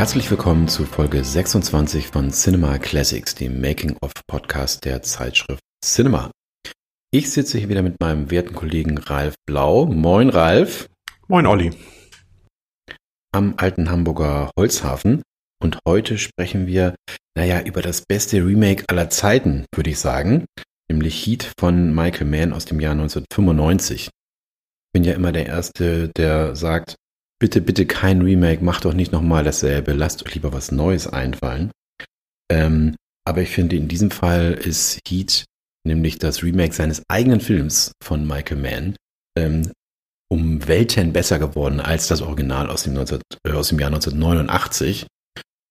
Herzlich willkommen zu Folge 26 von Cinema Classics, dem Making-of-Podcast der Zeitschrift Cinema. Ich sitze hier wieder mit meinem werten Kollegen Ralf Blau. Moin, Ralf. Moin, Olli. Am alten Hamburger Holzhafen. Und heute sprechen wir, naja, über das beste Remake aller Zeiten, würde ich sagen. Nämlich Heat von Michael Mann aus dem Jahr 1995. Ich bin ja immer der Erste, der sagt, bitte, bitte kein Remake, macht doch nicht nochmal dasselbe, lasst euch lieber was Neues einfallen. Ähm, aber ich finde, in diesem Fall ist Heat nämlich das Remake seines eigenen Films von Michael Mann ähm, um Welten besser geworden als das Original aus dem, 19, äh, aus dem Jahr 1989.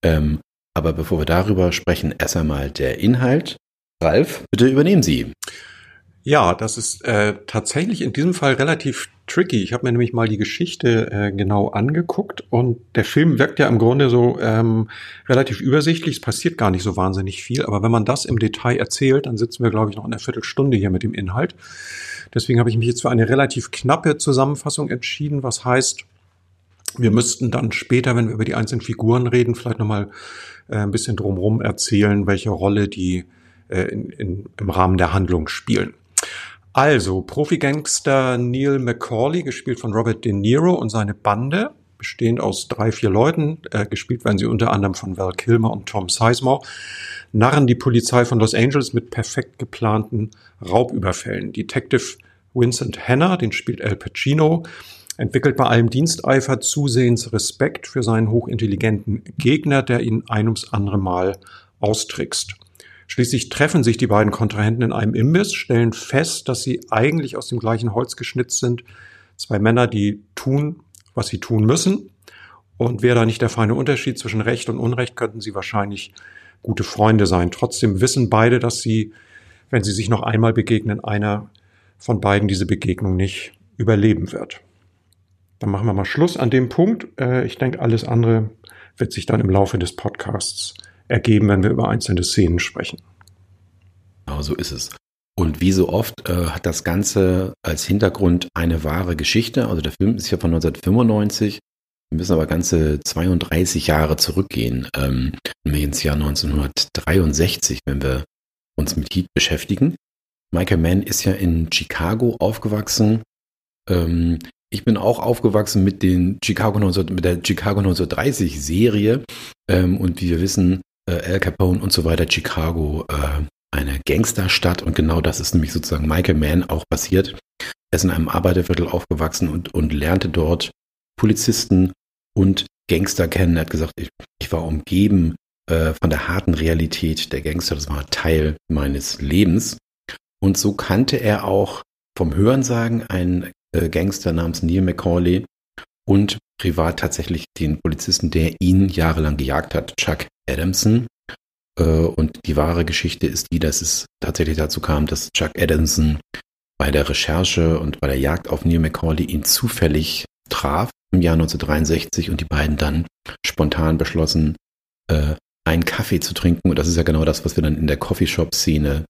Ähm, aber bevor wir darüber sprechen, erst einmal der Inhalt. Ralf, bitte übernehmen Sie. Ja, das ist äh, tatsächlich in diesem Fall relativ tricky. Ich habe mir nämlich mal die Geschichte äh, genau angeguckt und der Film wirkt ja im Grunde so ähm, relativ übersichtlich. Es passiert gar nicht so wahnsinnig viel, aber wenn man das im Detail erzählt, dann sitzen wir, glaube ich, noch in einer Viertelstunde hier mit dem Inhalt. Deswegen habe ich mich jetzt für eine relativ knappe Zusammenfassung entschieden, was heißt, wir müssten dann später, wenn wir über die einzelnen Figuren reden, vielleicht nochmal äh, ein bisschen drumherum erzählen, welche Rolle die äh, in, in, im Rahmen der Handlung spielen. Also, Profi-Gangster Neil McCauley, gespielt von Robert De Niro und seine Bande, bestehend aus drei, vier Leuten, äh, gespielt werden sie unter anderem von Val Kilmer und Tom Sizemore, narren die Polizei von Los Angeles mit perfekt geplanten Raubüberfällen. Detective Vincent Hanna, den spielt Al Pacino, entwickelt bei allem Diensteifer zusehends Respekt für seinen hochintelligenten Gegner, der ihn ein ums andere Mal austrickst. Schließlich treffen sich die beiden Kontrahenten in einem Imbiss, stellen fest, dass sie eigentlich aus dem gleichen Holz geschnitzt sind. Zwei Männer, die tun, was sie tun müssen. Und wäre da nicht der feine Unterschied zwischen Recht und Unrecht, könnten sie wahrscheinlich gute Freunde sein. Trotzdem wissen beide, dass sie, wenn sie sich noch einmal begegnen, einer von beiden diese Begegnung nicht überleben wird. Dann machen wir mal Schluss an dem Punkt. Äh, ich denke, alles andere wird sich dann im Laufe des Podcasts ergeben, wenn wir über einzelne Szenen sprechen. Genau so ist es. Und wie so oft äh, hat das Ganze als Hintergrund eine wahre Geschichte. Also der Film ist ja von 1995. Wir müssen aber ganze 32 Jahre zurückgehen, ähm, ins Jahr 1963, wenn wir uns mit Heat beschäftigen. Michael Mann ist ja in Chicago aufgewachsen. Ähm, ich bin auch aufgewachsen mit den Chicago 19, mit der Chicago 1930 Serie. Ähm, und wie wir wissen, äh, Al Capone und so weiter, Chicago, äh, eine Gangsterstadt und genau das ist nämlich sozusagen Michael Mann auch passiert. Er ist in einem Arbeiterviertel aufgewachsen und, und lernte dort Polizisten und Gangster kennen. Er hat gesagt, ich, ich war umgeben äh, von der harten Realität der Gangster. Das war Teil meines Lebens. Und so kannte er auch vom Hörensagen einen äh, Gangster namens Neil McCauley und privat tatsächlich den Polizisten, der ihn jahrelang gejagt hat, Chuck Adamson. Äh, und die wahre Geschichte ist die, dass es tatsächlich dazu kam, dass Chuck Adamson bei der Recherche und bei der Jagd auf Neil McCauley ihn zufällig traf im Jahr 1963 und die beiden dann spontan beschlossen, äh, einen Kaffee zu trinken. Und das ist ja genau das, was wir dann in der Coffeeshop-Szene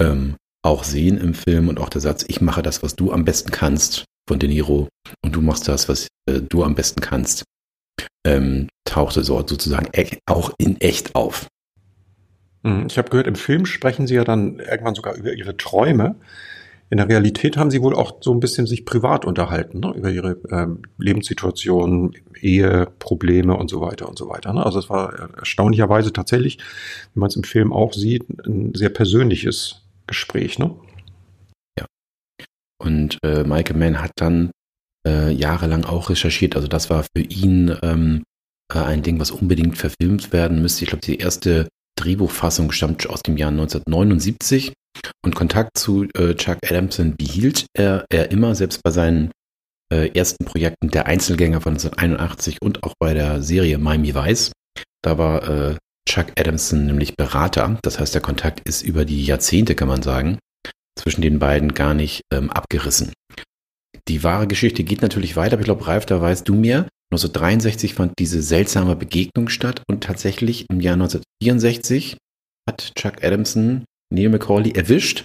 ähm, auch sehen im Film und auch der Satz, ich mache das, was du am besten kannst von De Niro und du machst das, was äh, du am besten kannst ähm, tauchte dort sozusagen e auch in echt auf. Hm, ich habe gehört, im Film sprechen sie ja dann irgendwann sogar über ihre Träume. In der Realität haben sie wohl auch so ein bisschen sich privat unterhalten, ne? über ihre ähm, Lebenssituation, Eheprobleme und so weiter und so weiter. Ne? Also es war erstaunlicherweise tatsächlich, wie man es im Film auch sieht, ein sehr persönliches Gespräch. Ne? Ja. Und äh, Michael Mann hat dann äh, jahrelang auch recherchiert. Also das war für ihn ähm, äh, ein Ding, was unbedingt verfilmt werden müsste. Ich glaube, die erste Drehbuchfassung stammt aus dem Jahr 1979 und Kontakt zu äh, Chuck Adamson behielt er, er immer, selbst bei seinen äh, ersten Projekten der Einzelgänger von 1981 und auch bei der Serie Miami Vice. Da war äh, Chuck Adamson nämlich Berater. Das heißt, der Kontakt ist über die Jahrzehnte, kann man sagen, zwischen den beiden gar nicht ähm, abgerissen. Die wahre Geschichte geht natürlich weiter, aber ich glaube, Ralf, da weißt du mir, 1963 fand diese seltsame Begegnung statt und tatsächlich im Jahr 1964 hat Chuck Adamson Neil McCauley erwischt.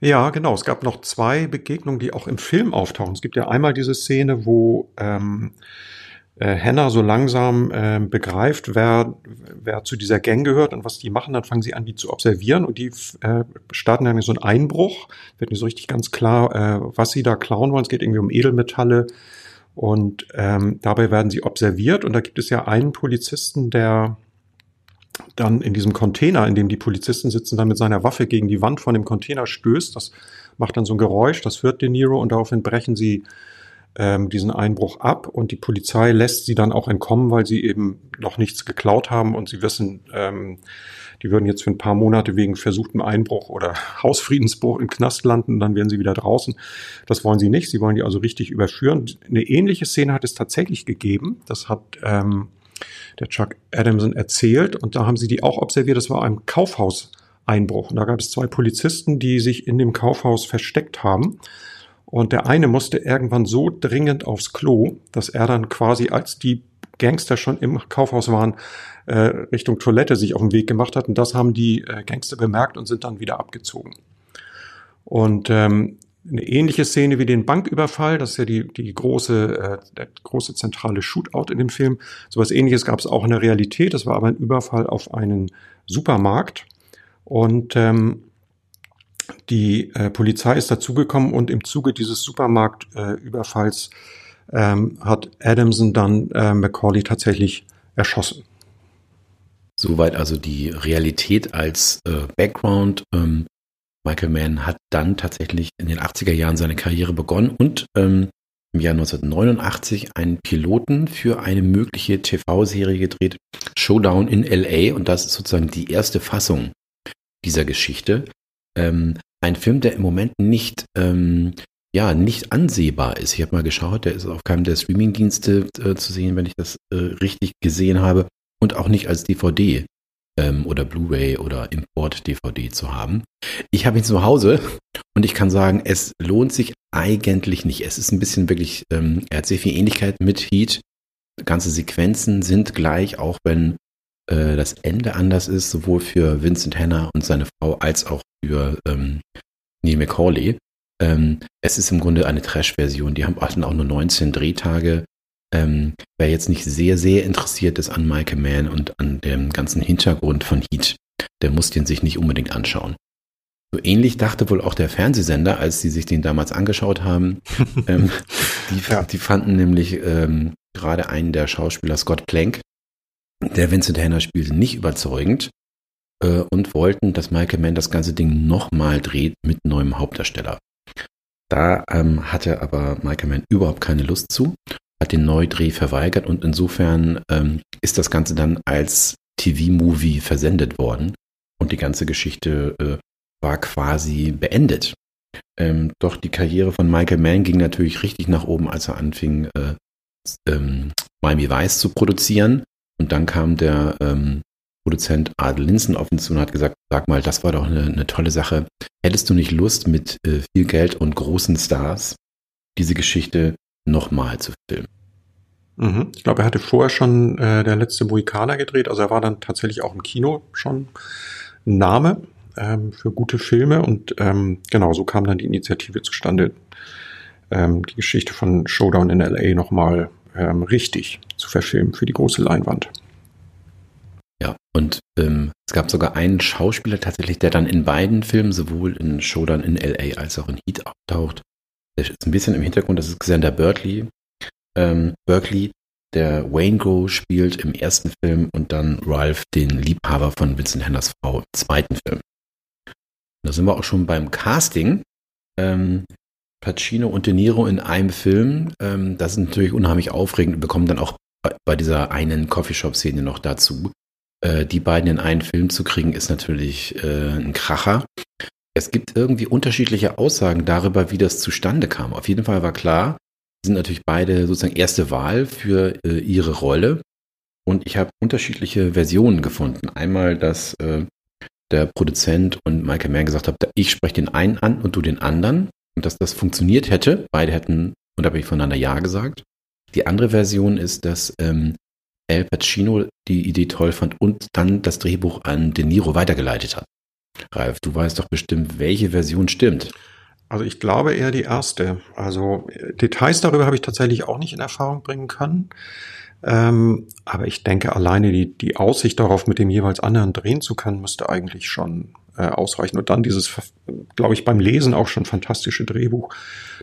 Ja, genau. Es gab noch zwei Begegnungen, die auch im Film auftauchen. Es gibt ja einmal diese Szene, wo ähm, äh, Hannah so langsam äh, begreift, wer, wer zu dieser Gang gehört und was die machen, dann fangen sie an, die zu observieren und die äh, starten dann so einen Einbruch. Wird nicht so richtig ganz klar, äh, was sie da klauen wollen. Es geht irgendwie um Edelmetalle und ähm, dabei werden sie observiert und da gibt es ja einen Polizisten, der dann in diesem Container, in dem die Polizisten sitzen, dann mit seiner Waffe gegen die Wand von dem Container stößt. Das macht dann so ein Geräusch, das hört De Niro und daraufhin brechen sie ähm, diesen Einbruch ab und die Polizei lässt sie dann auch entkommen, weil sie eben noch nichts geklaut haben und sie wissen, ähm, die würden jetzt für ein paar Monate wegen versuchtem Einbruch oder Hausfriedensbruch im Knast landen, dann wären sie wieder draußen. Das wollen sie nicht. Sie wollen die also richtig überführen. Eine ähnliche Szene hat es tatsächlich gegeben. Das hat ähm, der Chuck Adamson erzählt und da haben sie die auch observiert. Das war ein Kaufhauseinbruch. Und da gab es zwei Polizisten, die sich in dem Kaufhaus versteckt haben. Und der eine musste irgendwann so dringend aufs Klo, dass er dann quasi, als die Gangster schon im Kaufhaus waren, äh, Richtung Toilette sich auf den Weg gemacht hat. Und das haben die äh, Gangster bemerkt und sind dann wieder abgezogen. Und ähm, eine ähnliche Szene wie den Banküberfall, das ist ja die, die große, äh, der große zentrale Shootout in dem Film. Sowas ähnliches gab es auch in der Realität. Das war aber ein Überfall auf einen Supermarkt. Und ähm, die äh, Polizei ist dazugekommen und im Zuge dieses Supermarktüberfalls äh, ähm, hat Adamson dann äh, McCauley tatsächlich erschossen. Soweit also die Realität als äh, Background. Ähm, Michael Mann hat dann tatsächlich in den 80er Jahren seine Karriere begonnen und ähm, im Jahr 1989 einen Piloten für eine mögliche TV-Serie gedreht, Showdown in LA. Und das ist sozusagen die erste Fassung dieser Geschichte. Ähm, ein Film, der im Moment nicht, ähm, ja, nicht ansehbar ist. Ich habe mal geschaut, der ist auf keinem der Streamingdienste äh, zu sehen, wenn ich das äh, richtig gesehen habe. Und auch nicht als DVD ähm, oder Blu-ray oder Import-DVD zu haben. Ich habe ihn zu Hause und ich kann sagen, es lohnt sich eigentlich nicht. Es ist ein bisschen wirklich, ähm, er hat sehr viel Ähnlichkeit mit Heat. Ganze Sequenzen sind gleich, auch wenn äh, das Ende anders ist, sowohl für Vincent Hanna und seine Frau als auch für ähm, Neil McCauley. Ähm, es ist im Grunde eine Trash-Version. Die haben hatten auch nur 19 Drehtage. Ähm, wer jetzt nicht sehr, sehr interessiert ist an Michael Mann und an dem ganzen Hintergrund von Heat, der muss den sich nicht unbedingt anschauen. So ähnlich dachte wohl auch der Fernsehsender, als sie sich den damals angeschaut haben. ähm, die, die, fanden nämlich ähm, gerade einen der Schauspieler, Scott Plank, der Vincent Hanna spielte, nicht überzeugend äh, und wollten, dass Michael Mann das ganze Ding nochmal dreht mit neuem Hauptdarsteller. Da ähm, hatte aber Michael Mann überhaupt keine Lust zu, hat den Neudreh verweigert und insofern ähm, ist das Ganze dann als TV-Movie versendet worden und die ganze Geschichte äh, war quasi beendet. Ähm, doch die Karriere von Michael Mann ging natürlich richtig nach oben, als er anfing, äh, ähm, Miami Vice zu produzieren. Und dann kam der ähm, Produzent Adel Linsen auf ihn zu und hat gesagt, sag mal, das war doch eine, eine tolle Sache. Hättest du nicht Lust, mit äh, viel Geld und großen Stars diese Geschichte nochmal zu filmen? Mhm. Ich glaube, er hatte vorher schon äh, der letzte Mohikaner gedreht, also er war dann tatsächlich auch im Kino schon ein Name ähm, für gute Filme und ähm, genau, so kam dann die Initiative zustande, ähm, die Geschichte von Showdown in LA nochmal ähm, richtig zu verfilmen für die große Leinwand. Ja, und ähm, es gab sogar einen Schauspieler tatsächlich, der dann in beiden Filmen, sowohl in Showdown in LA als auch in Heat auftaucht. Ist ein bisschen im Hintergrund, das ist Xander Berkeley. Ähm, Berkeley, der Wayne Go spielt im ersten Film und dann Ralph, den Liebhaber von Vincent Hanners Frau, im zweiten Film. Und da sind wir auch schon beim Casting. Ähm, Pacino und De Niro in einem Film. Ähm, das ist natürlich unheimlich aufregend und bekommen dann auch bei, bei dieser einen Coffeeshop-Szene noch dazu. Äh, die beiden in einen Film zu kriegen, ist natürlich äh, ein Kracher. Es gibt irgendwie unterschiedliche Aussagen darüber, wie das zustande kam. Auf jeden Fall war klar, sind natürlich beide sozusagen erste Wahl für äh, ihre Rolle. Und ich habe unterschiedliche Versionen gefunden. Einmal, dass äh, der Produzent und Michael Mann gesagt haben, ich spreche den einen an und du den anderen und dass das funktioniert hätte. Beide hätten unabhängig voneinander Ja gesagt. Die andere Version ist, dass ähm, Al Pacino die Idee toll fand und dann das Drehbuch an De Niro weitergeleitet hat. Ralf, du weißt doch bestimmt, welche Version stimmt. Also ich glaube eher die erste. Also Details darüber habe ich tatsächlich auch nicht in Erfahrung bringen können. Ähm, aber ich denke, alleine die, die Aussicht darauf, mit dem jeweils anderen drehen zu können, müsste eigentlich schon äh, ausreichen. Und dann dieses, glaube ich, beim Lesen auch schon fantastische Drehbuch.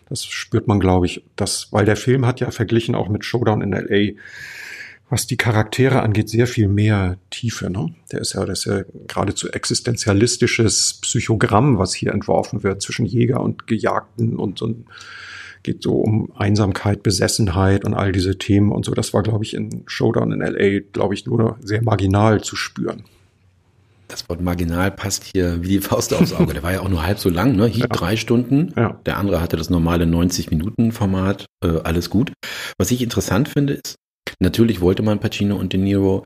Das spürt man, glaube ich, das, weil der Film hat ja verglichen auch mit Showdown in LA, was die Charaktere angeht, sehr viel mehr Tiefe. Ne? Der ist ja, das ist ja geradezu existenzialistisches Psychogramm, was hier entworfen wird zwischen Jäger und Gejagten und so ein geht so um Einsamkeit, Besessenheit und all diese Themen und so. Das war, glaube ich, in Showdown in LA, glaube ich, nur sehr marginal zu spüren. Das Wort marginal passt hier wie die Faust aufs Auge. Der war ja auch nur halb so lang, ne? Hier ja. drei Stunden. Ja. Der andere hatte das normale 90-Minuten-Format. Äh, alles gut. Was ich interessant finde, ist, natürlich wollte man Pacino und De Niro.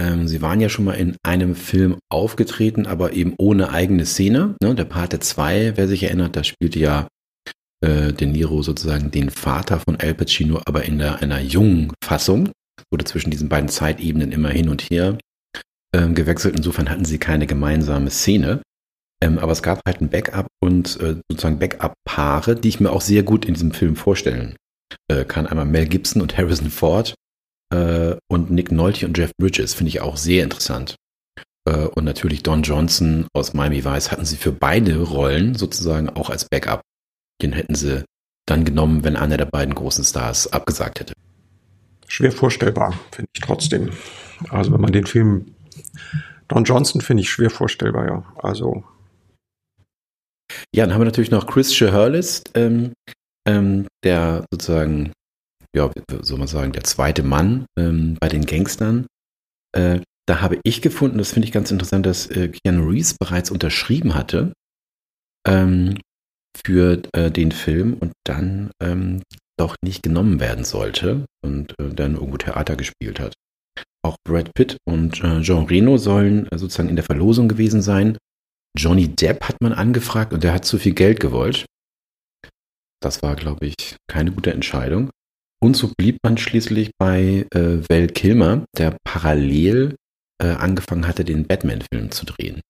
Ähm, sie waren ja schon mal in einem Film aufgetreten, aber eben ohne eigene Szene. Ne? Der Pate 2, wer sich erinnert, da spielte ja äh, De Niro sozusagen den Vater von Al Pacino, aber in der, einer jungen Fassung. Wurde zwischen diesen beiden Zeitebenen immer hin und her ähm, gewechselt. Insofern hatten sie keine gemeinsame Szene. Ähm, aber es gab halt ein Backup und äh, sozusagen Backup-Paare, die ich mir auch sehr gut in diesem Film vorstellen äh, kann. Einmal Mel Gibson und Harrison Ford äh, und Nick Nolte und Jeff Bridges finde ich auch sehr interessant. Äh, und natürlich Don Johnson aus Miami Vice hatten sie für beide Rollen sozusagen auch als Backup den hätten sie dann genommen, wenn einer der beiden großen Stars abgesagt hätte. Schwer vorstellbar, finde ich trotzdem. Also wenn man den Film Don Johnson finde ich schwer vorstellbar, ja. Also ja, dann haben wir natürlich noch Chris Hurlist, ähm, ähm, der sozusagen, ja, soll man sagen, der zweite Mann ähm, bei den Gangstern. Äh, da habe ich gefunden, das finde ich ganz interessant, dass äh, Keanu Reeves bereits unterschrieben hatte ähm, für äh, den Film und dann ähm, doch nicht genommen werden sollte und äh, dann irgendwo Theater gespielt hat. Auch Brad Pitt und äh, Jean Reno sollen äh, sozusagen in der Verlosung gewesen sein. Johnny Depp hat man angefragt und der hat zu viel Geld gewollt. Das war, glaube ich, keine gute Entscheidung. Und so blieb man schließlich bei äh, Val Kilmer, der parallel äh, angefangen hatte, den Batman-Film zu drehen.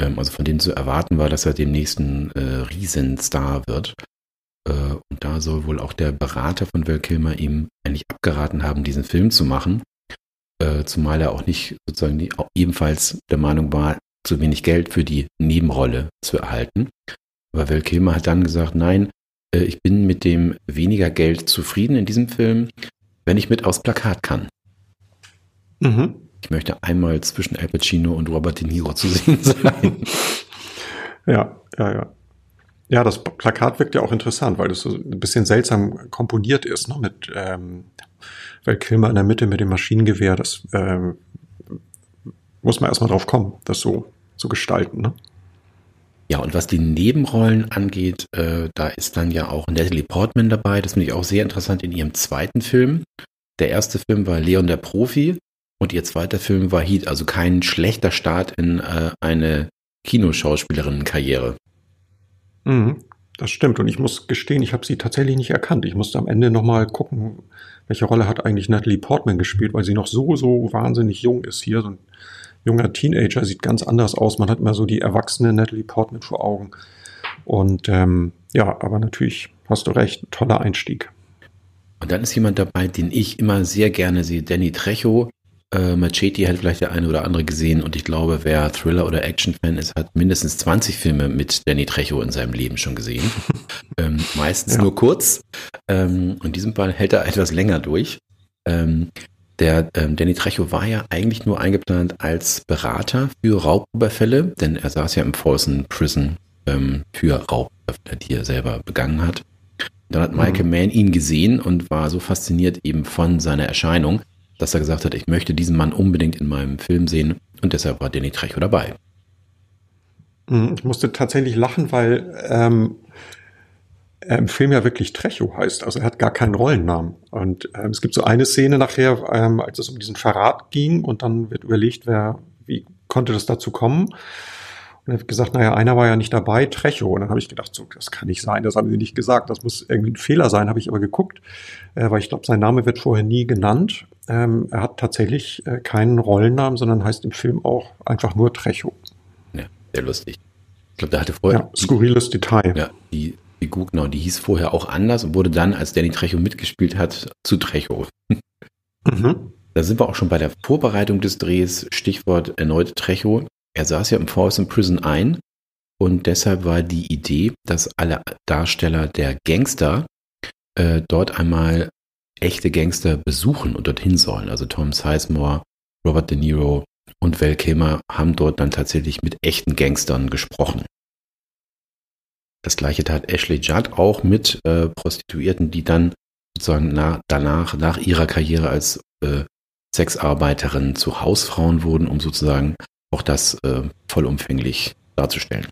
Ähm, also von denen zu erwarten war, dass er dem nächsten äh, Riesenstar wird. Äh, und da soll wohl auch der Berater von Val Kilmer ihm eigentlich abgeraten haben, diesen Film zu machen. Äh, zumal er auch nicht sozusagen die, auch ebenfalls der Meinung war, zu wenig Geld für die Nebenrolle zu erhalten. Aber Val Kilmer hat dann gesagt, nein, ich bin mit dem weniger Geld zufrieden in diesem Film, wenn ich mit aufs Plakat kann. Mhm. Ich möchte einmal zwischen Al Pacino und Robert De Niro zu sehen sein. Ja, ja, ja. Ja, das Plakat wirkt ja auch interessant, weil das so ein bisschen seltsam komponiert ist, ne? mit ähm, weil Kilmer in der Mitte mit dem Maschinengewehr, das ähm, muss man erstmal drauf kommen, das so zu gestalten. Ne? Ja, und was die Nebenrollen angeht, äh, da ist dann ja auch Natalie Portman dabei. Das finde ich auch sehr interessant in ihrem zweiten Film. Der erste Film war Leon der Profi. Und ihr zweiter Film war Heat, also kein schlechter Start in äh, eine Kinoschauspielerinnenkarriere. Mhm, das stimmt. Und ich muss gestehen, ich habe sie tatsächlich nicht erkannt. Ich musste am Ende nochmal gucken, welche Rolle hat eigentlich Natalie Portman gespielt, weil sie noch so, so wahnsinnig jung ist hier. So ein junger Teenager sieht ganz anders aus. Man hat immer so die erwachsene Natalie Portman vor Augen. Und ähm, ja, aber natürlich hast du recht, toller Einstieg. Und dann ist jemand dabei, den ich immer sehr gerne sehe, Danny Trecho, äh, Machete hat vielleicht der eine oder andere gesehen und ich glaube, wer Thriller- oder Action-Fan ist, hat mindestens 20 Filme mit Danny Trejo in seinem Leben schon gesehen. ähm, meistens ja. nur kurz. Ähm, in diesem Fall hält er etwas länger durch. Ähm, der ähm, Danny Trejo war ja eigentlich nur eingeplant als Berater für Raubüberfälle, denn er saß ja im Folsom Prison ähm, für Raubüberfälle, die er selber begangen hat. Dann hat Michael mhm. Mann ihn gesehen und war so fasziniert eben von seiner Erscheinung, dass er gesagt hat, ich möchte diesen Mann unbedingt in meinem Film sehen und deshalb war Danny Trejo dabei. Hm, ich musste tatsächlich lachen, weil ähm, im Film ja wirklich Trecho heißt. Also er hat gar keinen Rollennamen. Und ähm, es gibt so eine Szene nachher, ähm, als es um diesen Verrat ging und dann wird überlegt, wer, wie konnte das dazu kommen. Und er hat gesagt, naja, einer war ja nicht dabei, Trecho. Und dann habe ich gedacht, so, das kann nicht sein, das haben sie nicht gesagt, das muss irgendwie ein Fehler sein, habe ich aber geguckt, äh, weil ich glaube, sein Name wird vorher nie genannt. Ähm, er hat tatsächlich äh, keinen Rollennamen, sondern heißt im Film auch einfach nur Trecho. Ja, sehr lustig. Ich glaube, der hatte vorher. Ja, skurriles Detail. Ja, die Figur, genau, die hieß vorher auch anders und wurde dann, als Danny Trecho mitgespielt hat, zu Trecho. Mhm. Da sind wir auch schon bei der Vorbereitung des Drehs, Stichwort erneut Trecho. Er saß ja im Folsom Prison ein und deshalb war die Idee, dass alle Darsteller der Gangster äh, dort einmal echte Gangster besuchen und dorthin sollen. Also Tom Sizemore, Robert De Niro und Val Kilmer haben dort dann tatsächlich mit echten Gangstern gesprochen. Das gleiche tat Ashley Judd auch mit äh, Prostituierten, die dann sozusagen nach, danach, nach ihrer Karriere als äh, Sexarbeiterinnen zu Hausfrauen wurden, um sozusagen auch das äh, vollumfänglich darzustellen.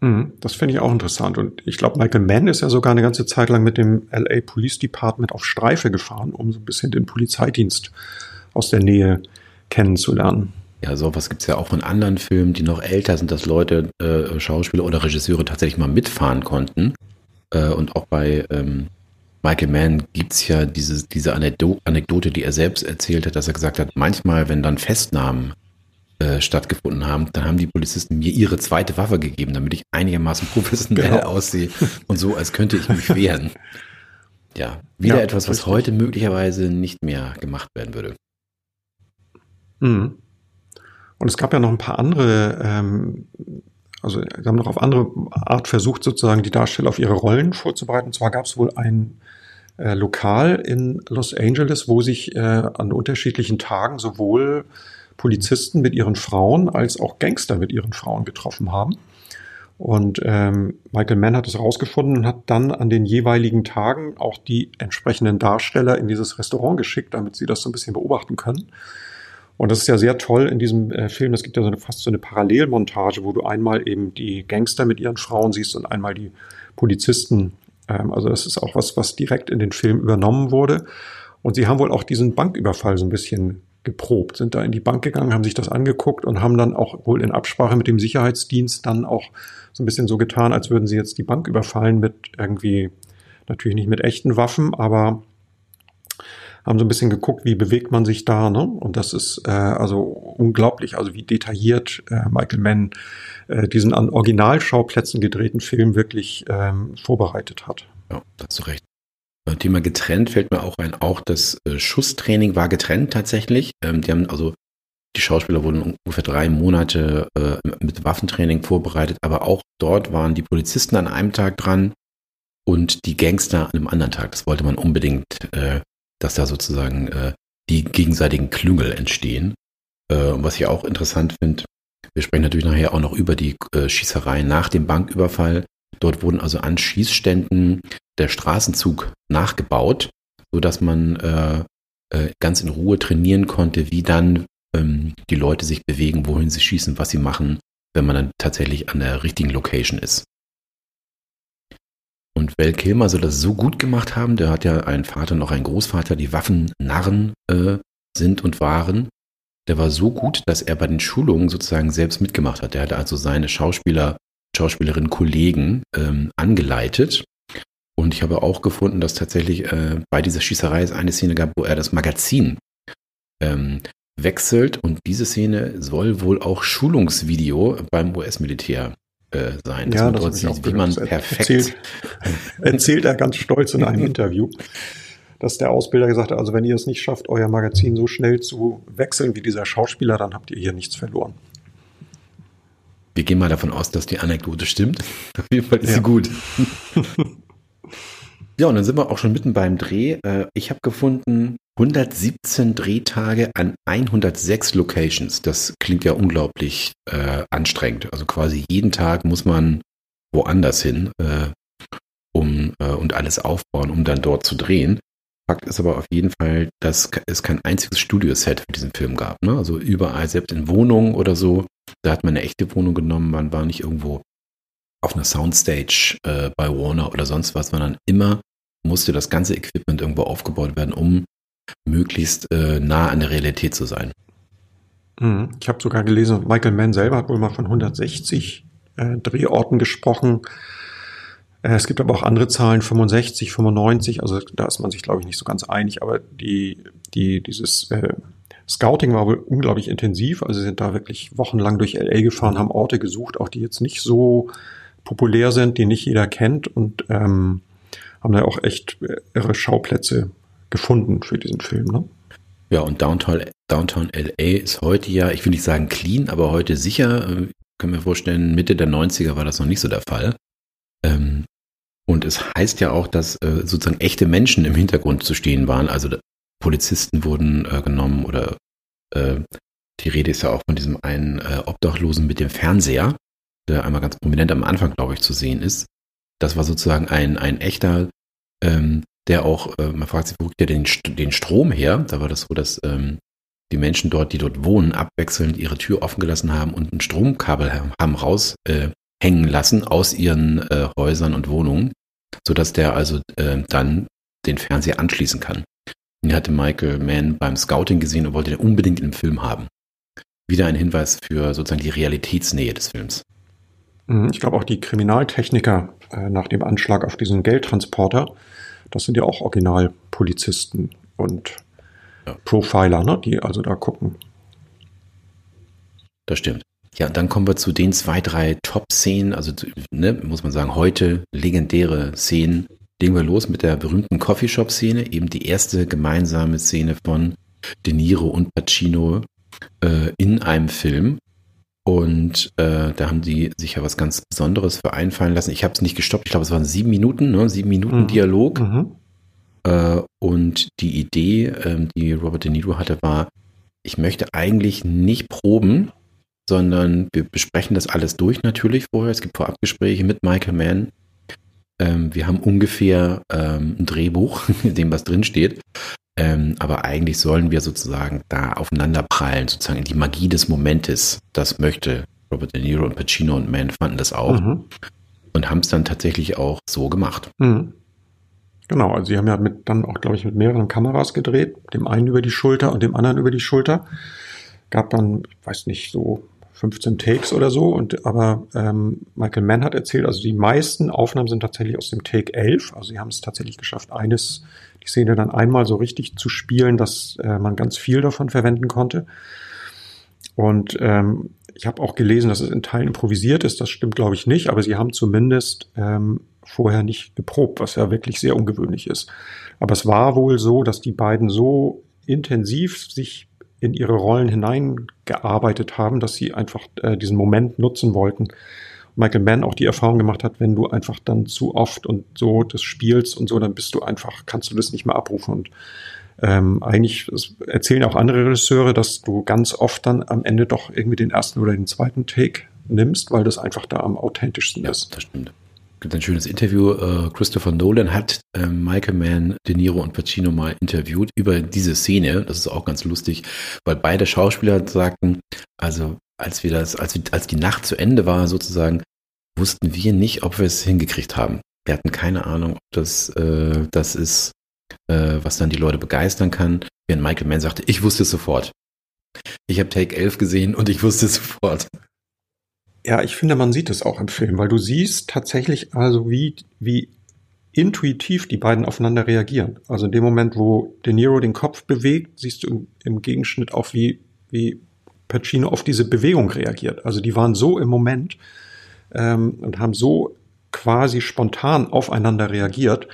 Mhm, das finde ich auch interessant. Und ich glaube, Michael Mann ist ja sogar eine ganze Zeit lang mit dem LA Police Department auf Streife gefahren, um so ein bisschen den Polizeidienst aus der Nähe kennenzulernen. Ja, sowas gibt es ja auch in anderen Filmen, die noch älter sind, dass Leute, äh, Schauspieler oder Regisseure tatsächlich mal mitfahren konnten. Äh, und auch bei ähm, Michael Mann gibt es ja diese, diese Anekdote, die er selbst erzählt hat, dass er gesagt hat, manchmal, wenn dann Festnahmen äh, stattgefunden haben, dann haben die Polizisten mir ihre zweite Waffe gegeben, damit ich einigermaßen professionell genau. aussehe und so, als könnte ich mich wehren. Ja, wieder ja, etwas, was richtig. heute möglicherweise nicht mehr gemacht werden würde. Mhm. Und es gab ja noch ein paar andere, ähm, also haben noch auf andere Art versucht, sozusagen die Darsteller auf ihre Rollen vorzubereiten. Und zwar gab es wohl ein äh, Lokal in Los Angeles, wo sich äh, an unterschiedlichen Tagen sowohl Polizisten mit ihren Frauen als auch Gangster mit ihren Frauen getroffen haben. Und ähm, Michael Mann hat es herausgefunden und hat dann an den jeweiligen Tagen auch die entsprechenden Darsteller in dieses Restaurant geschickt, damit sie das so ein bisschen beobachten können. Und das ist ja sehr toll in diesem äh, Film. Es gibt ja so eine, fast so eine Parallelmontage, wo du einmal eben die Gangster mit ihren Frauen siehst und einmal die Polizisten. Ähm, also das ist auch was, was direkt in den Film übernommen wurde. Und sie haben wohl auch diesen Banküberfall so ein bisschen geprobt, sind da in die Bank gegangen, haben sich das angeguckt und haben dann auch wohl in Absprache mit dem Sicherheitsdienst dann auch so ein bisschen so getan, als würden sie jetzt die Bank überfallen mit irgendwie, natürlich nicht mit echten Waffen, aber haben so ein bisschen geguckt, wie bewegt man sich da, ne? Und das ist äh, also unglaublich, also wie detailliert äh, Michael Mann äh, diesen an Originalschauplätzen gedrehten Film wirklich ähm, vorbereitet hat. Ja, da hast recht. Thema getrennt fällt mir auch ein. Auch das äh, Schusstraining war getrennt tatsächlich. Ähm, die haben also die Schauspieler wurden ungefähr drei Monate äh, mit Waffentraining vorbereitet, aber auch dort waren die Polizisten an einem Tag dran und die Gangster an einem anderen Tag. Das wollte man unbedingt äh, dass da sozusagen äh, die gegenseitigen Klüngel entstehen. Äh, und was ich auch interessant finde, wir sprechen natürlich nachher auch noch über die äh, Schießerei nach dem Banküberfall. Dort wurden also an Schießständen der Straßenzug nachgebaut, so dass man äh, äh, ganz in Ruhe trainieren konnte, wie dann ähm, die Leute sich bewegen, wohin sie schießen, was sie machen, wenn man dann tatsächlich an der richtigen Location ist. Und Val Kilmer soll das so gut gemacht haben, der hat ja einen Vater und auch einen Großvater, die Waffennarren äh, sind und waren. Der war so gut, dass er bei den Schulungen sozusagen selbst mitgemacht hat. Der hat also seine Schauspieler, Schauspielerinnen, Kollegen ähm, angeleitet. Und ich habe auch gefunden, dass tatsächlich äh, bei dieser Schießerei es eine Szene gab, wo er das Magazin ähm, wechselt. Und diese Szene soll wohl auch Schulungsvideo beim US-Militär äh, sein. Ja, das sieht, wie man perfekt erzählt, erzählt er ganz stolz in einem Interview, dass der Ausbilder gesagt hat, also wenn ihr es nicht schafft, euer Magazin so schnell zu wechseln wie dieser Schauspieler, dann habt ihr hier nichts verloren. Wir gehen mal davon aus, dass die Anekdote stimmt. Auf jeden Fall ist ja. sie gut. Ja, und dann sind wir auch schon mitten beim Dreh. Äh, ich habe gefunden 117 Drehtage an 106 Locations. Das klingt ja unglaublich äh, anstrengend. Also quasi jeden Tag muss man woanders hin äh, um, äh, und alles aufbauen, um dann dort zu drehen. Fakt ist aber auf jeden Fall, dass es kein einziges Studioset für diesen Film gab. Ne? Also überall, selbst in Wohnungen oder so, da hat man eine echte Wohnung genommen. Man war nicht irgendwo auf einer Soundstage äh, bei Warner oder sonst was, sondern immer musste das ganze Equipment irgendwo aufgebaut werden, um möglichst äh, nah an der Realität zu sein. Mhm. Ich habe sogar gelesen, Michael Mann selber hat wohl mal von 160 äh, Drehorten gesprochen. Äh, es gibt aber auch andere Zahlen, 65, 95, also da ist man sich, glaube ich, nicht so ganz einig, aber die, die, dieses äh, Scouting war wohl unglaublich intensiv, also sie sind da wirklich wochenlang durch LA gefahren, haben Orte gesucht, auch die jetzt nicht so populär sind, die nicht jeder kennt und ähm, haben da auch echt irre Schauplätze gefunden für diesen Film. Ne? Ja, und Downtown, Downtown LA ist heute ja, ich will nicht sagen clean, aber heute sicher. Äh, können wir vorstellen, Mitte der 90er war das noch nicht so der Fall. Ähm, und es heißt ja auch, dass äh, sozusagen echte Menschen im Hintergrund zu stehen waren. Also Polizisten wurden äh, genommen oder äh, die Rede ist ja auch von diesem einen äh, Obdachlosen mit dem Fernseher, der einmal ganz prominent am Anfang, glaube ich, zu sehen ist. Das war sozusagen ein, ein echter, ähm, der auch, äh, man fragt sich, wo kriegt der den, den Strom her? Da war das so, dass ähm, die Menschen dort, die dort wohnen, abwechselnd ihre Tür offen gelassen haben und ein Stromkabel haben raushängen äh, lassen aus ihren äh, Häusern und Wohnungen, sodass der also äh, dann den Fernseher anschließen kann. Den hatte Michael Mann beim Scouting gesehen und wollte den unbedingt im Film haben. Wieder ein Hinweis für sozusagen die Realitätsnähe des Films. Mhm, ich glaube auch die Kriminaltechniker äh, nach dem Anschlag auf diesen Geldtransporter, das sind ja auch Originalpolizisten und ja. Profiler, ne, die also da gucken. Das stimmt. Ja, und dann kommen wir zu den zwei, drei Top-Szenen, also ne, muss man sagen, heute legendäre Szenen. Legen wir los mit der berühmten Coffeeshop-Szene, eben die erste gemeinsame Szene von De Niro und Pacino äh, in einem Film. Und äh, da haben die sich ja was ganz Besonderes für einfallen lassen. Ich habe es nicht gestoppt. Ich glaube, es waren sieben Minuten, ne? sieben Minuten mhm. Dialog. Mhm. Äh, und die Idee, äh, die Robert De Niro hatte, war, ich möchte eigentlich nicht proben, sondern wir besprechen das alles durch natürlich vorher. Es gibt Vorabgespräche mit Michael Mann. Ähm, wir haben ungefähr ähm, ein Drehbuch, in dem was drinsteht. Ähm, aber eigentlich sollen wir sozusagen da aufeinander prallen, sozusagen in die Magie des Momentes. Das möchte Robert De Niro und Pacino und Mann fanden das auch. Mhm. Und haben es dann tatsächlich auch so gemacht. Mhm. Genau, also sie haben ja mit, dann auch, glaube ich, mit mehreren Kameras gedreht, dem einen über die Schulter und dem anderen über die Schulter. Gab dann, ich weiß nicht, so 15 Takes oder so. Und aber ähm, Michael Mann hat erzählt, also die meisten Aufnahmen sind tatsächlich aus dem Take 11. Also sie haben es tatsächlich geschafft, eines die Szene dann einmal so richtig zu spielen, dass äh, man ganz viel davon verwenden konnte. Und ähm, ich habe auch gelesen, dass es in Teilen improvisiert ist. Das stimmt, glaube ich, nicht. Aber sie haben zumindest ähm, vorher nicht geprobt, was ja wirklich sehr ungewöhnlich ist. Aber es war wohl so, dass die beiden so intensiv sich in ihre Rollen hineingearbeitet haben, dass sie einfach äh, diesen Moment nutzen wollten, Michael Mann auch die Erfahrung gemacht hat, wenn du einfach dann zu oft und so das spielst und so, dann bist du einfach, kannst du das nicht mehr abrufen. Und ähm, eigentlich erzählen auch andere Regisseure, dass du ganz oft dann am Ende doch irgendwie den ersten oder den zweiten Take nimmst, weil das einfach da am authentischsten ja, ist. Das stimmt. Gibt ein schönes Interview. Äh, Christopher Nolan hat äh, Michael Mann, De Niro und Pacino mal interviewt über diese Szene. Das ist auch ganz lustig, weil beide Schauspieler sagten, also als wir das, als, als die Nacht zu Ende war sozusagen, wussten wir nicht, ob wir es hingekriegt haben. Wir hatten keine Ahnung, ob das äh, das ist, äh, was dann die Leute begeistern kann. Während Michael Mann sagte, ich wusste es sofort. Ich habe Take 11 gesehen und ich wusste es sofort. Ja, ich finde, man sieht es auch im Film, weil du siehst tatsächlich also, wie, wie intuitiv die beiden aufeinander reagieren. Also in dem Moment, wo De Niro den Kopf bewegt, siehst du im, im Gegenschnitt auch, wie, wie Pacino auf diese Bewegung reagiert. Also die waren so im Moment, ähm, und haben so quasi spontan aufeinander reagiert,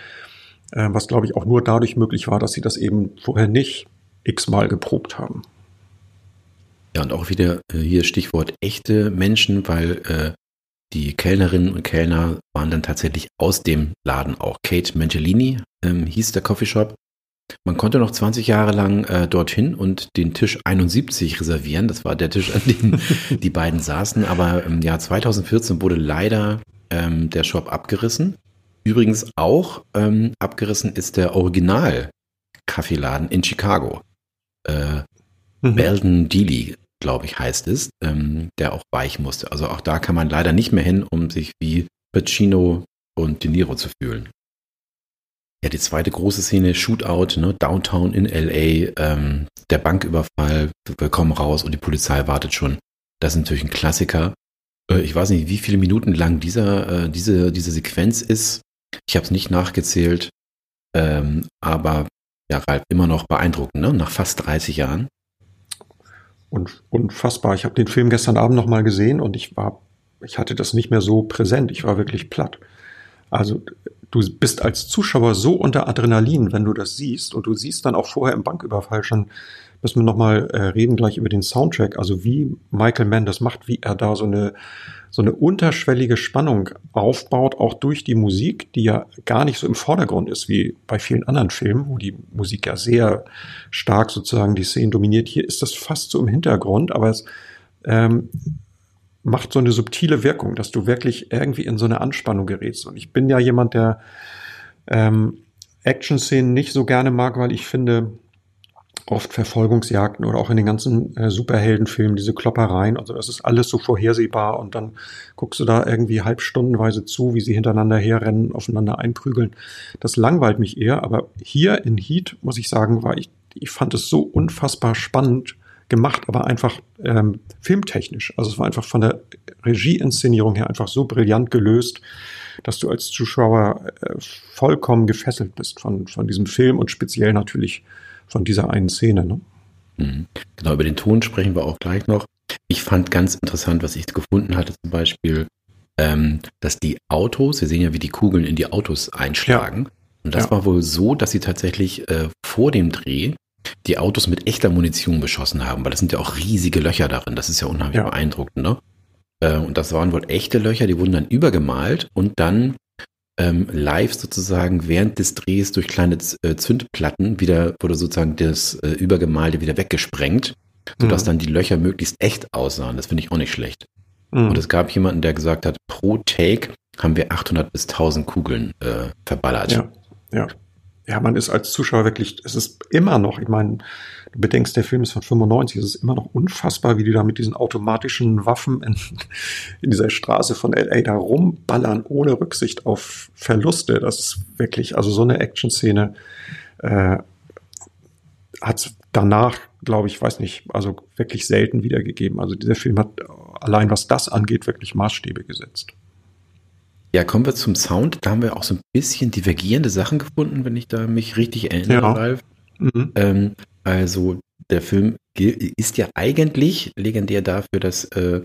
äh, was glaube ich auch nur dadurch möglich war, dass sie das eben vorher nicht x-mal geprobt haben. Ja, und auch wieder äh, hier Stichwort echte Menschen, weil äh, die Kellnerinnen und Kellner waren dann tatsächlich aus dem Laden auch. Kate Mangelini ähm, hieß der Coffeeshop. Man konnte noch 20 Jahre lang äh, dorthin und den Tisch 71 reservieren. Das war der Tisch, an dem die beiden saßen. Aber im Jahr 2014 wurde leider ähm, der Shop abgerissen. Übrigens auch ähm, abgerissen ist der Original-Kaffeeladen in Chicago. Äh, mhm. Belden Dealey, glaube ich, heißt es, ähm, der auch weich musste. Also auch da kann man leider nicht mehr hin, um sich wie Pacino und De Niro zu fühlen. Ja, die zweite große Szene, Shootout, ne, Downtown in LA, ähm, der Banküberfall, wir kommen raus und die Polizei wartet schon. Das ist natürlich ein Klassiker. Äh, ich weiß nicht, wie viele Minuten lang dieser, äh, diese, diese Sequenz ist. Ich habe es nicht nachgezählt, ähm, aber ja, Ralf, immer noch beeindruckend, ne? nach fast 30 Jahren. Und unfassbar. Ich habe den Film gestern Abend nochmal gesehen und ich war, ich hatte das nicht mehr so präsent. Ich war wirklich platt. Also du bist als Zuschauer so unter Adrenalin, wenn du das siehst und du siehst dann auch vorher im Banküberfall schon, müssen wir nochmal äh, reden gleich über den Soundtrack, also wie Michael Mann das macht, wie er da so eine so eine unterschwellige Spannung aufbaut, auch durch die Musik, die ja gar nicht so im Vordergrund ist wie bei vielen anderen Filmen, wo die Musik ja sehr stark sozusagen die Szenen dominiert. Hier ist das fast so im Hintergrund, aber es ähm, macht so eine subtile Wirkung, dass du wirklich irgendwie in so eine Anspannung gerätst. Und ich bin ja jemand, der ähm, Action-Szenen nicht so gerne mag, weil ich finde, oft Verfolgungsjagden oder auch in den ganzen äh, Superheldenfilmen diese Kloppereien. Also das ist alles so vorhersehbar und dann guckst du da irgendwie halbstundenweise zu, wie sie hintereinander herrennen, aufeinander einprügeln. Das langweilt mich eher, aber hier in Heat, muss ich sagen, war ich, ich fand es so unfassbar spannend gemacht, aber einfach ähm, filmtechnisch. Also es war einfach von der Regieinszenierung her einfach so brillant gelöst, dass du als Zuschauer äh, vollkommen gefesselt bist von, von diesem Film und speziell natürlich von dieser einen Szene. Ne? Mhm. Genau, über den Ton sprechen wir auch gleich noch. Ich fand ganz interessant, was ich gefunden hatte, zum Beispiel, ähm, dass die Autos, wir sehen ja, wie die Kugeln in die Autos einschlagen. Ja. Und das ja. war wohl so, dass sie tatsächlich äh, vor dem Dreh die Autos mit echter Munition beschossen haben, weil das sind ja auch riesige Löcher darin. Das ist ja unheimlich ja. beeindruckend, ne? Äh, und das waren wohl echte Löcher, die wurden dann übergemalt und dann ähm, live sozusagen während des Drehs durch kleine äh, Zündplatten wieder wurde sozusagen das äh, Übergemalte wieder weggesprengt, sodass mhm. dann die Löcher möglichst echt aussahen. Das finde ich auch nicht schlecht. Mhm. Und es gab jemanden, der gesagt hat, pro Take haben wir 800 bis 1000 Kugeln äh, verballert. Ja, ja ja, man ist als Zuschauer wirklich, es ist immer noch, ich meine, du bedenkst, der Film ist von 95, es ist immer noch unfassbar, wie die da mit diesen automatischen Waffen in, in dieser Straße von LA da rumballern, ohne Rücksicht auf Verluste. Das ist wirklich, also so eine Action-Szene äh, hat danach, glaube ich, weiß nicht, also wirklich selten wiedergegeben. Also dieser Film hat allein, was das angeht, wirklich Maßstäbe gesetzt. Ja, kommen wir zum Sound. Da haben wir auch so ein bisschen divergierende Sachen gefunden, wenn ich da mich richtig erinnere, ja. Ralf. Mhm. Ähm, also der Film ist ja eigentlich legendär dafür, dass äh,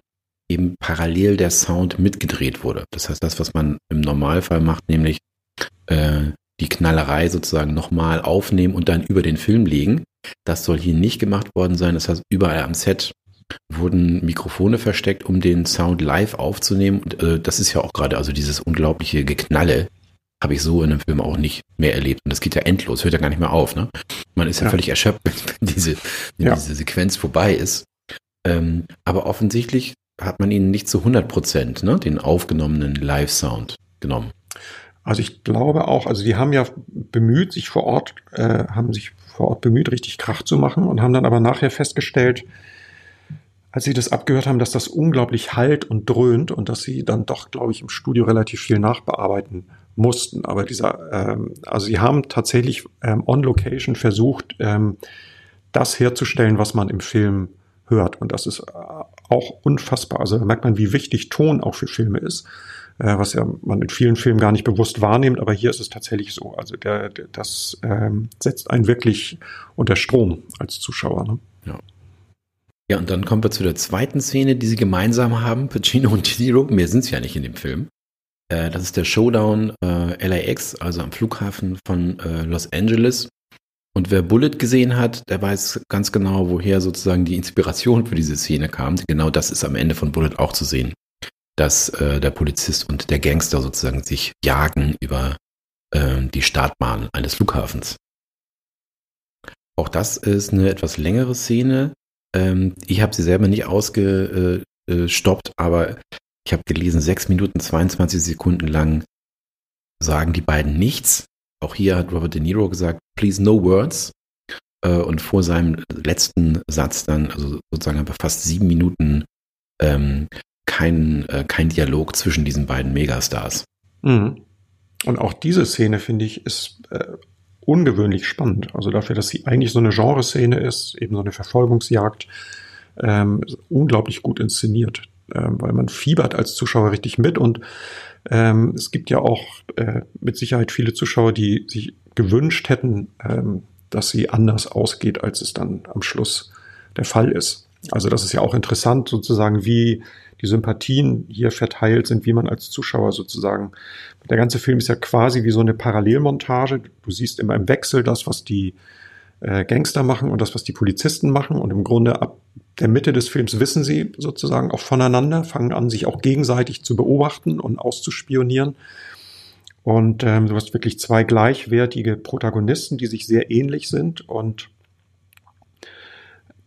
eben parallel der Sound mitgedreht wurde. Das heißt, das, was man im Normalfall macht, nämlich äh, die Knallerei sozusagen nochmal aufnehmen und dann über den Film legen. Das soll hier nicht gemacht worden sein. Das heißt, überall am Set wurden Mikrofone versteckt, um den Sound live aufzunehmen. Und äh, das ist ja auch gerade, also dieses unglaubliche Geknalle habe ich so in einem Film auch nicht mehr erlebt. Und das geht ja endlos, hört ja gar nicht mehr auf. Ne? Man ist ja, ja. völlig erschöpft, wenn diese, wenn ja. diese Sequenz vorbei ist. Ähm, aber offensichtlich hat man ihnen nicht zu 100 Prozent ne, den aufgenommenen Live-Sound genommen. Also ich glaube auch, also die haben ja bemüht, sich vor Ort, äh, haben sich vor Ort bemüht, richtig Krach zu machen und haben dann aber nachher festgestellt, als sie das abgehört haben, dass das unglaublich halt und dröhnt und dass sie dann doch, glaube ich, im Studio relativ viel nachbearbeiten mussten. Aber dieser, ähm, also sie haben tatsächlich ähm, on Location versucht, ähm, das herzustellen, was man im Film hört. Und das ist äh, auch unfassbar. Also da merkt man, wie wichtig Ton auch für Filme ist, äh, was ja man in vielen Filmen gar nicht bewusst wahrnimmt. Aber hier ist es tatsächlich so. Also der, der das ähm, setzt einen wirklich unter Strom als Zuschauer. Ne? Ja. Ja, und dann kommen wir zu der zweiten Szene, die sie gemeinsam haben, Pacino und De Niro. Mehr sind es ja nicht in dem Film. Äh, das ist der Showdown äh, LAX, also am Flughafen von äh, Los Angeles. Und wer Bullet gesehen hat, der weiß ganz genau, woher sozusagen die Inspiration für diese Szene kam. Genau das ist am Ende von Bullet auch zu sehen. Dass äh, der Polizist und der Gangster sozusagen sich jagen über äh, die Startbahn eines Flughafens. Auch das ist eine etwas längere Szene, ähm, ich habe sie selber nicht ausgestoppt, äh, äh, aber ich habe gelesen, 6 Minuten 22 Sekunden lang sagen die beiden nichts. Auch hier hat Robert De Niro gesagt, please no words. Äh, und vor seinem letzten Satz dann, also sozusagen aber fast sieben Minuten, ähm, kein, äh, kein Dialog zwischen diesen beiden Megastars. Mhm. Und auch diese Szene, finde ich, ist äh, ungewöhnlich spannend. Also dafür, dass sie eigentlich so eine Genreszene ist, eben so eine Verfolgungsjagd, ähm, unglaublich gut inszeniert, ähm, weil man fiebert als Zuschauer richtig mit und ähm, es gibt ja auch äh, mit Sicherheit viele Zuschauer, die sich gewünscht hätten, ähm, dass sie anders ausgeht, als es dann am Schluss der Fall ist. Also das ist ja auch interessant, sozusagen, wie die Sympathien hier verteilt sind, wie man als Zuschauer sozusagen. Der ganze Film ist ja quasi wie so eine Parallelmontage. Du siehst immer im Wechsel das, was die äh, Gangster machen und das, was die Polizisten machen. Und im Grunde ab der Mitte des Films wissen sie sozusagen auch voneinander, fangen an, sich auch gegenseitig zu beobachten und auszuspionieren. Und ähm, du hast wirklich zwei gleichwertige Protagonisten, die sich sehr ähnlich sind und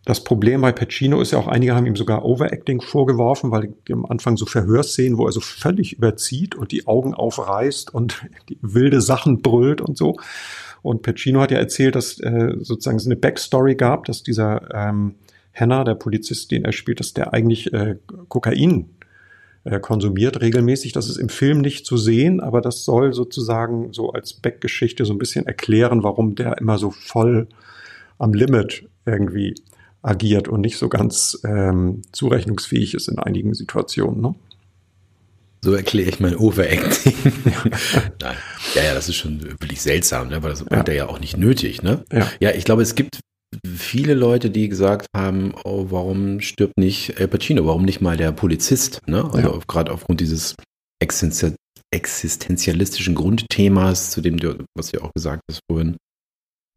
das Problem bei Pacino ist ja auch, einige haben ihm sogar Overacting vorgeworfen, weil am Anfang so Verhörszenen, wo er so völlig überzieht und die Augen aufreißt und wilde Sachen brüllt und so. Und Pacino hat ja erzählt, dass äh, sozusagen es eine Backstory gab, dass dieser ähm, Henner, der Polizist, den er spielt, dass der eigentlich äh, Kokain äh, konsumiert regelmäßig. Das ist im Film nicht zu sehen, aber das soll sozusagen so als Backgeschichte so ein bisschen erklären, warum der immer so voll am Limit irgendwie agiert und nicht so ganz ähm, zurechnungsfähig ist in einigen Situationen. Ne? So erkläre ich mein Overacting. Nein. Ja, ja, das ist schon wirklich seltsam, ne? weil das ja. hat er ja auch nicht nötig. Ne? Ja. ja, ich glaube, es gibt viele Leute, die gesagt haben, oh, warum stirbt nicht El Pacino, warum nicht mal der Polizist? Ne? Also ja. gerade aufgrund dieses existenzialistischen Grundthemas, zu dem du, was du auch gesagt hast vorhin,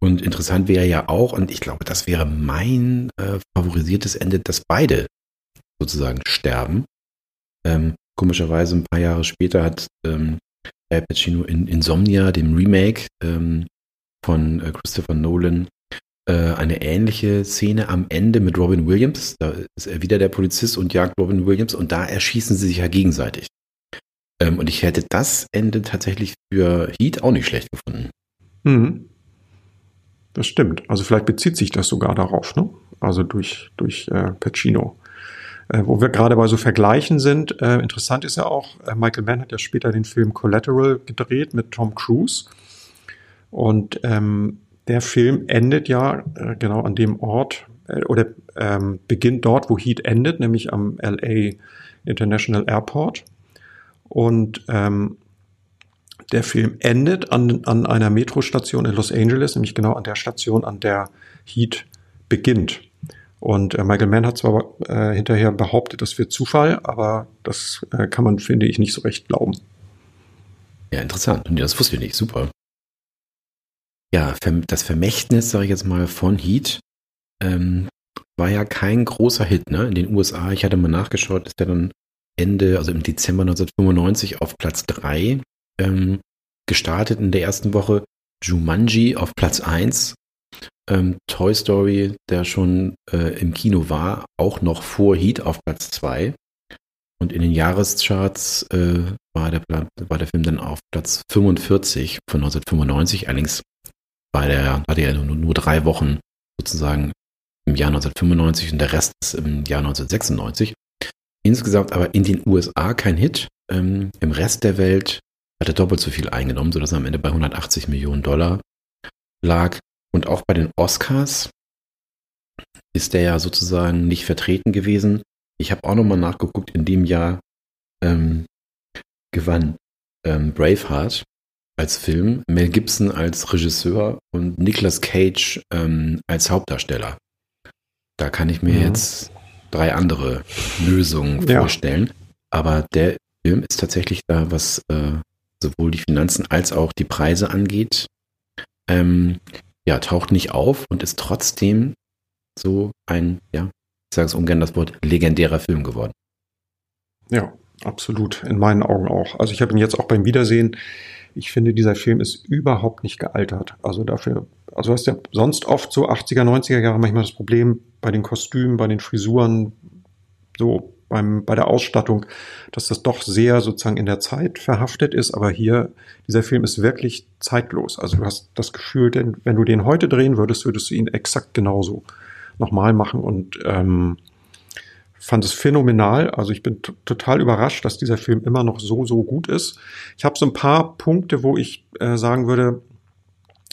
und interessant wäre ja auch, und ich glaube, das wäre mein äh, favorisiertes Ende, dass beide sozusagen sterben. Ähm, komischerweise ein paar Jahre später hat ähm, Al Pacino in Insomnia, dem Remake ähm, von äh, Christopher Nolan, äh, eine ähnliche Szene am Ende mit Robin Williams. Da ist er wieder der Polizist und jagt Robin Williams und da erschießen sie sich ja gegenseitig. Ähm, und ich hätte das Ende tatsächlich für Heat auch nicht schlecht gefunden. Mhm. Das stimmt. Also vielleicht bezieht sich das sogar darauf, ne? Also durch, durch äh, Pacino. Äh, wo wir gerade bei so Vergleichen sind, äh, interessant ist ja auch, äh, Michael Mann hat ja später den Film Collateral gedreht mit Tom Cruise. Und ähm, der Film endet ja äh, genau an dem Ort äh, oder ähm, beginnt dort, wo Heat endet, nämlich am LA International Airport. Und ähm, der Film endet an, an einer Metrostation in Los Angeles, nämlich genau an der Station, an der Heat beginnt. Und äh, Michael Mann hat zwar äh, hinterher behauptet, das wird Zufall, aber das äh, kann man, finde ich, nicht so recht glauben. Ja, interessant. Und das wusste ich nicht. Super. Ja, das Vermächtnis, sage ich jetzt mal, von Heat ähm, war ja kein großer Hit ne? in den USA. Ich hatte mal nachgeschaut, ist der dann Ende, also im Dezember 1995 auf Platz 3 ähm, gestartet in der ersten Woche. Jumanji auf Platz 1. Ähm, Toy Story, der schon äh, im Kino war, auch noch vor Heat auf Platz 2. Und in den Jahrescharts äh, war, der, war der Film dann auf Platz 45 von 1995. Allerdings war der, hatte er nur, nur drei Wochen sozusagen im Jahr 1995 und der Rest ist im Jahr 1996. Insgesamt aber in den USA kein Hit. Ähm, Im Rest der Welt hat er doppelt so viel eingenommen, sodass er am Ende bei 180 Millionen Dollar lag. Und auch bei den Oscars ist der ja sozusagen nicht vertreten gewesen. Ich habe auch nochmal nachgeguckt, in dem Jahr ähm, gewann ähm, Braveheart als Film, Mel Gibson als Regisseur und Nicolas Cage ähm, als Hauptdarsteller. Da kann ich mir ja. Mhm. jetzt drei andere Lösungen ja. vorstellen. Aber der Film ist tatsächlich da, was äh, sowohl die Finanzen als auch die Preise angeht, ähm, ja, taucht nicht auf und ist trotzdem so ein, ja, ich sage es ungern das Wort, legendärer Film geworden. Ja, absolut. In meinen Augen auch. Also ich habe ihn jetzt auch beim Wiedersehen. Ich finde, dieser Film ist überhaupt nicht gealtert. Also dafür, also hast ja sonst oft so 80er, 90er Jahre manchmal das Problem bei den Kostümen, bei den Frisuren, so beim, bei der Ausstattung, dass das doch sehr sozusagen in der Zeit verhaftet ist. Aber hier, dieser Film ist wirklich zeitlos. Also du hast das Gefühl, denn wenn du den heute drehen würdest, würdest du ihn exakt genauso nochmal machen und ähm, fand es phänomenal. Also ich bin total überrascht, dass dieser Film immer noch so, so gut ist. Ich habe so ein paar Punkte, wo ich äh, sagen würde,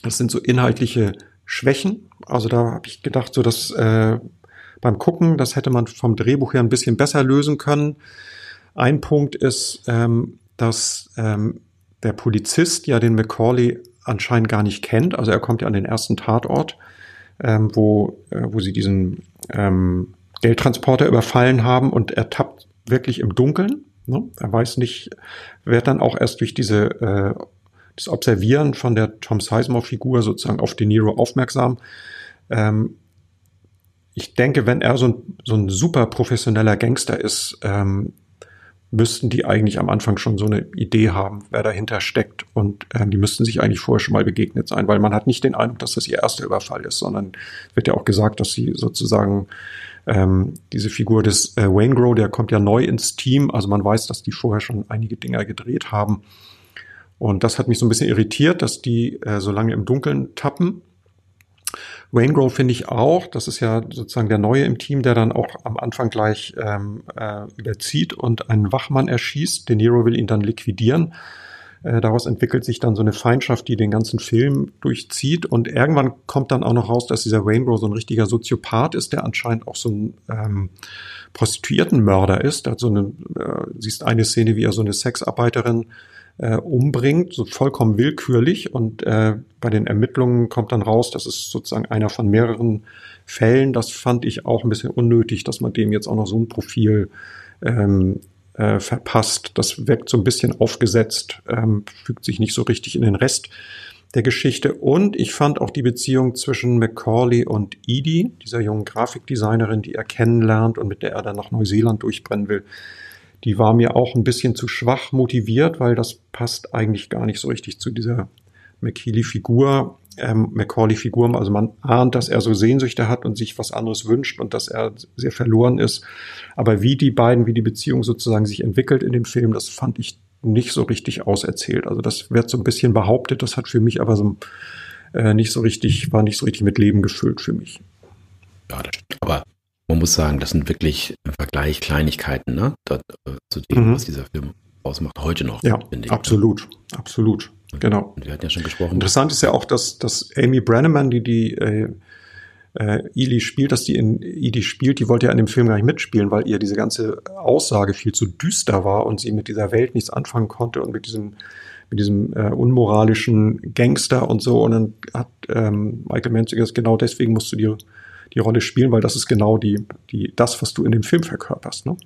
das sind so inhaltliche Schwächen. Also da habe ich gedacht, so dass äh, beim Gucken. Das hätte man vom Drehbuch her ein bisschen besser lösen können. Ein Punkt ist, ähm, dass ähm, der Polizist ja den Macaulay anscheinend gar nicht kennt. Also er kommt ja an den ersten Tatort, ähm, wo, äh, wo sie diesen ähm, Geldtransporter überfallen haben und er tappt wirklich im Dunkeln. Ne? Er weiß nicht, wird dann auch erst durch diese äh, das Observieren von der Tom Sizemore-Figur sozusagen auf De Niro aufmerksam. Ähm, ich denke, wenn er so ein, so ein super professioneller Gangster ist, ähm, müssten die eigentlich am Anfang schon so eine Idee haben, wer dahinter steckt. Und ähm, die müssten sich eigentlich vorher schon mal begegnet sein, weil man hat nicht den Eindruck, dass das ihr erster Überfall ist, sondern wird ja auch gesagt, dass sie sozusagen ähm, diese Figur des äh, Wayne Grow, der kommt ja neu ins Team, also man weiß, dass die vorher schon einige Dinger gedreht haben. Und das hat mich so ein bisschen irritiert, dass die äh, so lange im Dunkeln tappen. Wayne finde ich auch, das ist ja sozusagen der Neue im Team, der dann auch am Anfang gleich ähm, äh, überzieht und einen Wachmann erschießt. De Niro will ihn dann liquidieren. Äh, daraus entwickelt sich dann so eine Feindschaft, die den ganzen Film durchzieht. Und irgendwann kommt dann auch noch raus, dass dieser Wayne Grove so ein richtiger Soziopath ist, der anscheinend auch so ein ähm, Prostituiertenmörder ist. Da hat so eine, äh, siehst eine Szene, wie er so eine Sexarbeiterin äh, umbringt, so vollkommen willkürlich. Und äh, bei den Ermittlungen kommt dann raus, das ist sozusagen einer von mehreren Fällen. Das fand ich auch ein bisschen unnötig, dass man dem jetzt auch noch so ein Profil ähm, äh, verpasst. Das wirkt so ein bisschen aufgesetzt, ähm, fügt sich nicht so richtig in den Rest der Geschichte. Und ich fand auch die Beziehung zwischen Macaulay und Edie, dieser jungen Grafikdesignerin, die er kennenlernt und mit der er dann nach Neuseeland durchbrennen will, die war mir auch ein bisschen zu schwach motiviert, weil das passt eigentlich gar nicht so richtig zu dieser McKeely-Figur, ähm, Macaulay-Figur. Also man ahnt, dass er so Sehnsüchte hat und sich was anderes wünscht und dass er sehr verloren ist. Aber wie die beiden, wie die Beziehung sozusagen sich entwickelt in dem Film, das fand ich nicht so richtig auserzählt. Also das wird so ein bisschen behauptet, das hat für mich aber so äh, nicht so richtig, war nicht so richtig mit Leben gefüllt für mich. Ja, das stimmt. Aber man muss sagen, das sind wirklich im Vergleich Kleinigkeiten, ne? Das, äh, zu dem, mhm. was dieser Film ausmacht, heute noch. Ja, ich, absolut, ne? absolut. Genau. Und wir hatten ja schon gesprochen. Interessant ist ja auch, dass, dass Amy Brenneman, die die äh, äh, Eli spielt, dass die in Eli spielt, die wollte ja in dem Film gar nicht mitspielen, weil ihr diese ganze Aussage viel zu düster war und sie mit dieser Welt nichts anfangen konnte und mit diesem mit diesem äh, unmoralischen Gangster und so. Und dann hat ähm, Michael Mann gesagt, genau deswegen musst du dir die Rolle spielen, weil das ist genau die, die, das, was du in dem Film verkörperst. Ne?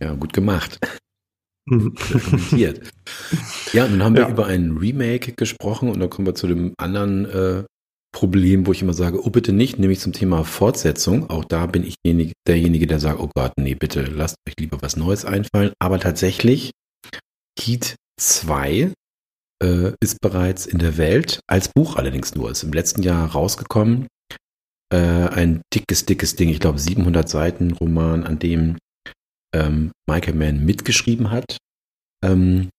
Ja, gut gemacht. Mhm. ja, nun haben wir ja. über ein Remake gesprochen und dann kommen wir zu dem anderen äh, Problem, wo ich immer sage, oh bitte nicht, nämlich zum Thema Fortsetzung. Auch da bin ich derjenige, der sagt, oh Gott, nee, bitte lasst euch lieber was Neues einfallen. Aber tatsächlich, Heat 2 äh, ist bereits in der Welt, als Buch allerdings nur, ist im letzten Jahr rausgekommen äh, ein dickes, dickes Ding, ich glaube 700 Seiten Roman, an dem ähm, Michael Mann mitgeschrieben hat. Ähm,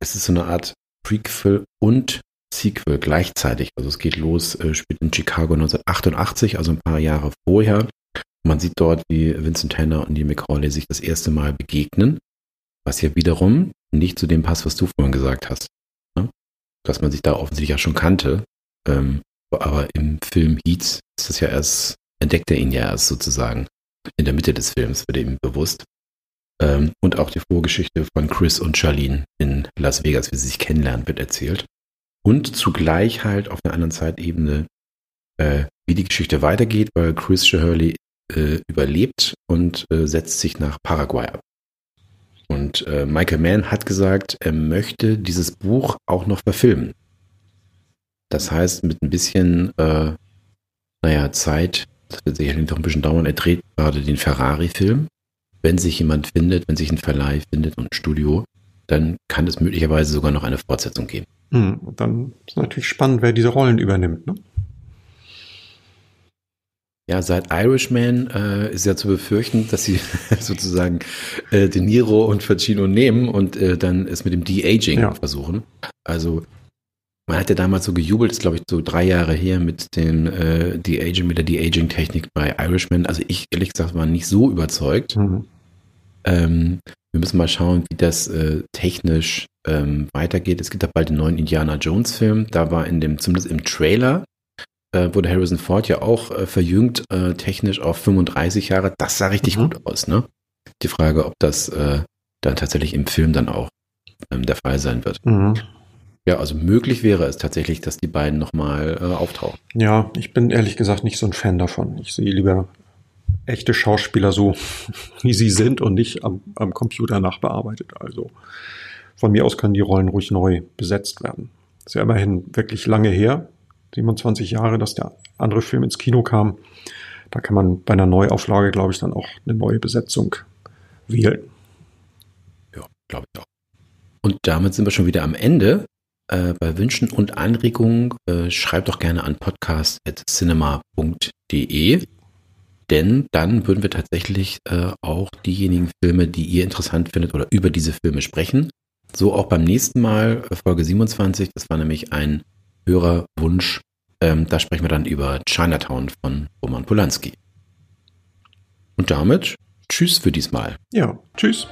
es ist so eine Art Prequel und Sequel gleichzeitig. Also es geht los, äh, spielt in Chicago 1988, also ein paar Jahre vorher. Man sieht dort, wie Vincent Tanner und die McCauley sich das erste Mal begegnen, was ja wiederum nicht zu dem passt, was du vorhin gesagt hast. Ne? Dass man sich da offensichtlich ja schon kannte. Ähm, aber im Film Heat ist das ja erst, entdeckt er ihn ja erst sozusagen in der Mitte des Films, wird ihm bewusst. Ähm, und auch die Vorgeschichte von Chris und Charlene in Las Vegas, wie sie sich kennenlernen, wird erzählt. Und zugleich halt auf einer anderen Zeitebene, äh, wie die Geschichte weitergeht, weil Chris Shirley äh, überlebt und äh, setzt sich nach Paraguay ab. Und äh, Michael Mann hat gesagt, er möchte dieses Buch auch noch verfilmen. Das heißt, mit ein bisschen, äh, naja, Zeit, das wird sicherlich noch ein bisschen dauern, er dreht gerade den Ferrari-Film. Wenn sich jemand findet, wenn sich ein Verleih findet und ein Studio, dann kann es möglicherweise sogar noch eine Fortsetzung geben. Hm, dann ist natürlich spannend, wer diese Rollen übernimmt. Ne? Ja, seit Irishman äh, ist ja zu befürchten, dass sie sozusagen äh, De Niro und Pacino nehmen und äh, dann es mit dem De-Aging ja. versuchen. Also man hat ja damals so gejubelt, ist glaube ich so drei Jahre her mit den äh, De-Aging, mit der De-Aging-Technik bei Irishman. Also ich ehrlich gesagt war nicht so überzeugt. Mhm. Ähm, wir müssen mal schauen, wie das äh, technisch ähm, weitergeht. Es gibt ja bald den neuen Indiana Jones-Film. Da war in dem, zumindest im Trailer, äh, wurde Harrison Ford ja auch äh, verjüngt, äh, technisch auf 35 Jahre. Das sah richtig mhm. gut aus, ne? Die Frage, ob das äh, dann tatsächlich im Film dann auch ähm, der Fall sein wird. Mhm. Ja, also möglich wäre es tatsächlich, dass die beiden nochmal äh, auftauchen. Ja, ich bin ehrlich gesagt nicht so ein Fan davon. Ich sehe lieber echte Schauspieler so, wie sie sind und nicht am, am Computer nachbearbeitet. Also von mir aus können die Rollen ruhig neu besetzt werden. ist ja immerhin wirklich lange her, 27 Jahre, dass der andere Film ins Kino kam. Da kann man bei einer Neuauflage, glaube ich, dann auch eine neue Besetzung wählen. Ja, glaube ich auch. Und damit sind wir schon wieder am Ende. Äh, bei Wünschen und Anregungen äh, schreibt doch gerne an podcast.cinema.de, denn dann würden wir tatsächlich äh, auch diejenigen Filme, die ihr interessant findet oder über diese Filme sprechen. So auch beim nächsten Mal, äh, Folge 27, das war nämlich ein Hörerwunsch. Ähm, da sprechen wir dann über Chinatown von Roman Polanski. Und damit tschüss für diesmal. Ja, tschüss.